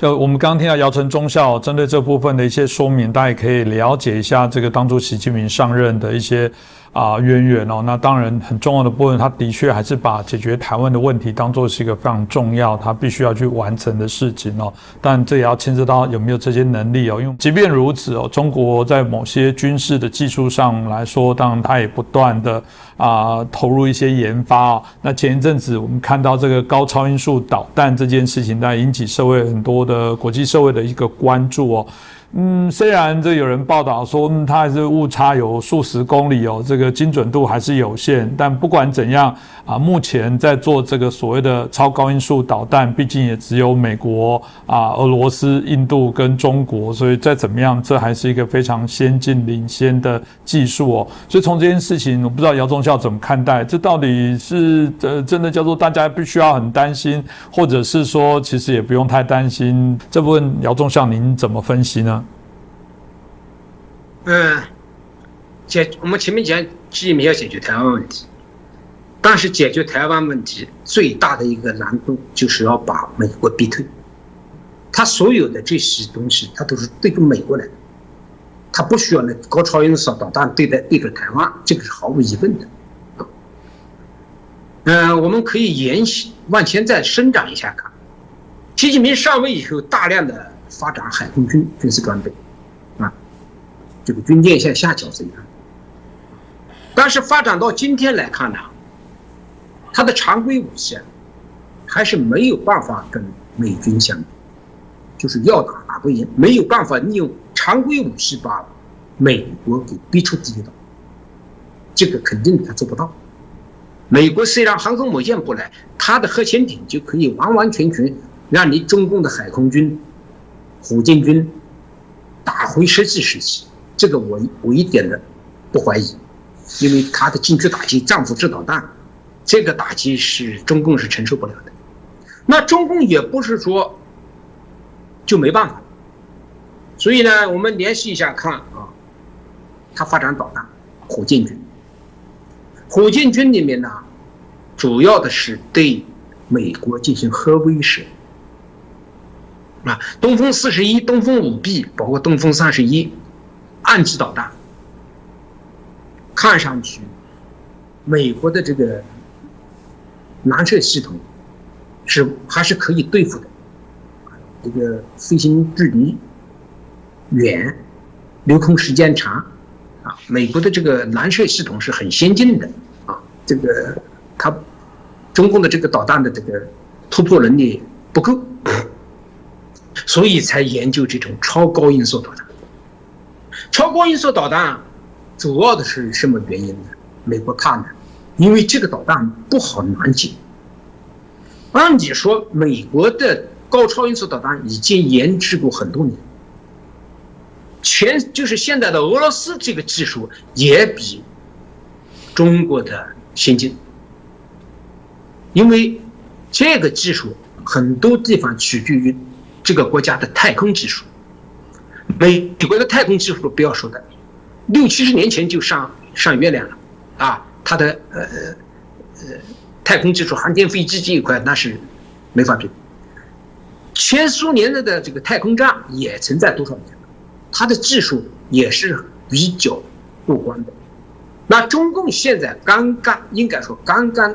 就我们刚刚听到姚晨中校针对这部分的一些说明，大家也可以了解一下这个当初习近平上任的一些。啊，渊源哦，那当然很重要的部分，他的确还是把解决台湾的问题当做是一个非常重要，他必须要去完成的事情哦。但这也要牵涉到有没有这些能力哦。因为即便如此哦，中国在某些军事的技术上来说，当然他也不断的啊投入一些研发哦。那前一阵子我们看到这个高超音速导弹这件事情，在引起社会很多的国际社会的一个关注哦。嗯，虽然这有人报道说，嗯，它还是误差有数十公里哦，这个精准度还是有限。但不管怎样啊，目前在做这个所谓的超高音速导弹，毕竟也只有美国啊、俄罗斯、印度跟中国，所以再怎么样，这还是一个非常先进领先的技术哦。所以从这件事情，我不知道姚忠孝怎么看待，这到底是呃真的叫做大家必须要很担心，或者是说其实也不用太担心？这部分姚忠孝您怎么分析呢？嗯，解我们前面讲，习近平要解决台湾问题，但是解决台湾问题最大的一个难度就是要把美国逼退。他所有的这些东西，他都是对着美国来的，他不需要那高超音速导弹对待对着台湾，这个是毫无疑问的。嗯，我们可以沿袭往前再伸展一下看，习近平上位以后，大量的发展海空军军事装备。这个军舰像下饺子一样，但是发展到今天来看呢，它的常规武器，还是没有办法跟美军相比，就是要打打不赢，没有办法利用常规武器把美国给逼出地道，这个肯定他做不到。美国虽然航空母舰不来，它的核潜艇就可以完完全全让你中共的海空军、火箭军打回实际时期。这个我我一点的不怀疑，因为他的近距打击战斧制导弹，这个打击是中共是承受不了的。那中共也不是说就没办法，所以呢，我们联系一下看啊，他发展导弹，火箭军，火箭军里面呢，主要的是对美国进行核威慑，啊，东风四十一、东风五 B，包括东风三十一。岸基导弹看上去，美国的这个拦射系统是还是可以对付的，这个飞行距离远，留空时间长，啊，美国的这个拦射系统是很先进的，啊，这个它中共的这个导弹的这个突破能力不够，所以才研究这种超高音速导弹。超高音速导弹主要的是什么原因呢？美国怕呢，因为这个导弹不好拦截。按理说，美国的高超音速导弹已经研制过很多年，全就是现在的俄罗斯这个技术也比中国的先进，因为这个技术很多地方取决于这个国家的太空技术。美国的太空技术不要说的，六七十年前就上上月亮了，啊，它的呃呃太空技术，航天飞机这一块那是没法比。前苏联的的这个太空站也存在多少年了，它的技术也是比较过关的。那中共现在刚刚应该说刚刚，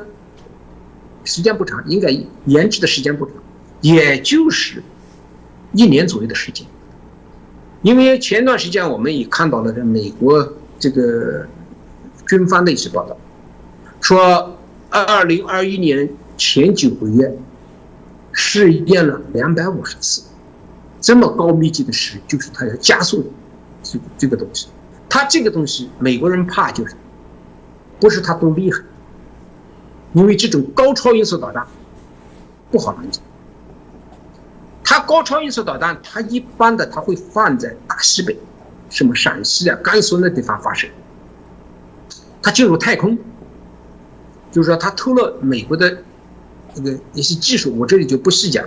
时间不长，应该研制的时间不长，也就是一年左右的时间。因为前段时间我们也看到了，这美国这个军方的一些报道，说二零二一年前九个月试验了两百五十次，这么高密集的试，就是它要加速这个这个东西。它这个东西美国人怕就是，不是它多厉害，因为这种高超音速导弹不好拦截。它高超音速导弹，它一般的它会放在大西北，什么陕西啊、甘肃那地方发射。他进入太空，就是说他偷了美国的这个一些技术，我这里就不细讲。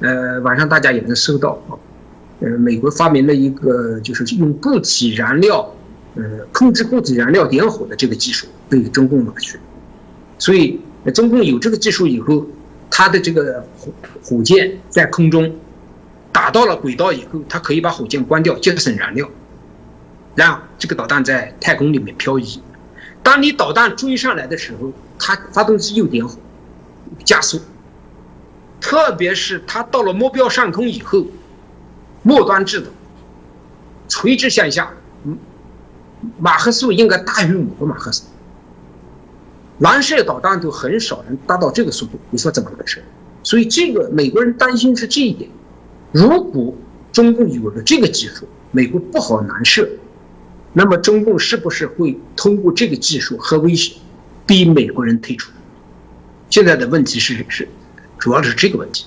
呃，晚上大家也能收到啊。呃，美国发明了一个就是用固体燃料，呃，控制固体燃料点火的这个技术被中共拿去，所以中共有这个技术以后。它的这个火火箭在空中打到了轨道以后，它可以把火箭关掉，节省燃料，让这个导弹在太空里面漂移。当你导弹追上来的时候，它发动机又点火，加速。特别是它到了目标上空以后，末端制导，垂直向下，马赫数应该大于五个马赫数。蓝色导弹都很少能达到这个速度，你说怎么回事？所以这个美国人担心是这一点。如果中共有了这个技术，美国不好难设。那么中共是不是会通过这个技术和威胁，逼美国人退出？现在的问题是是，主要是这个问题。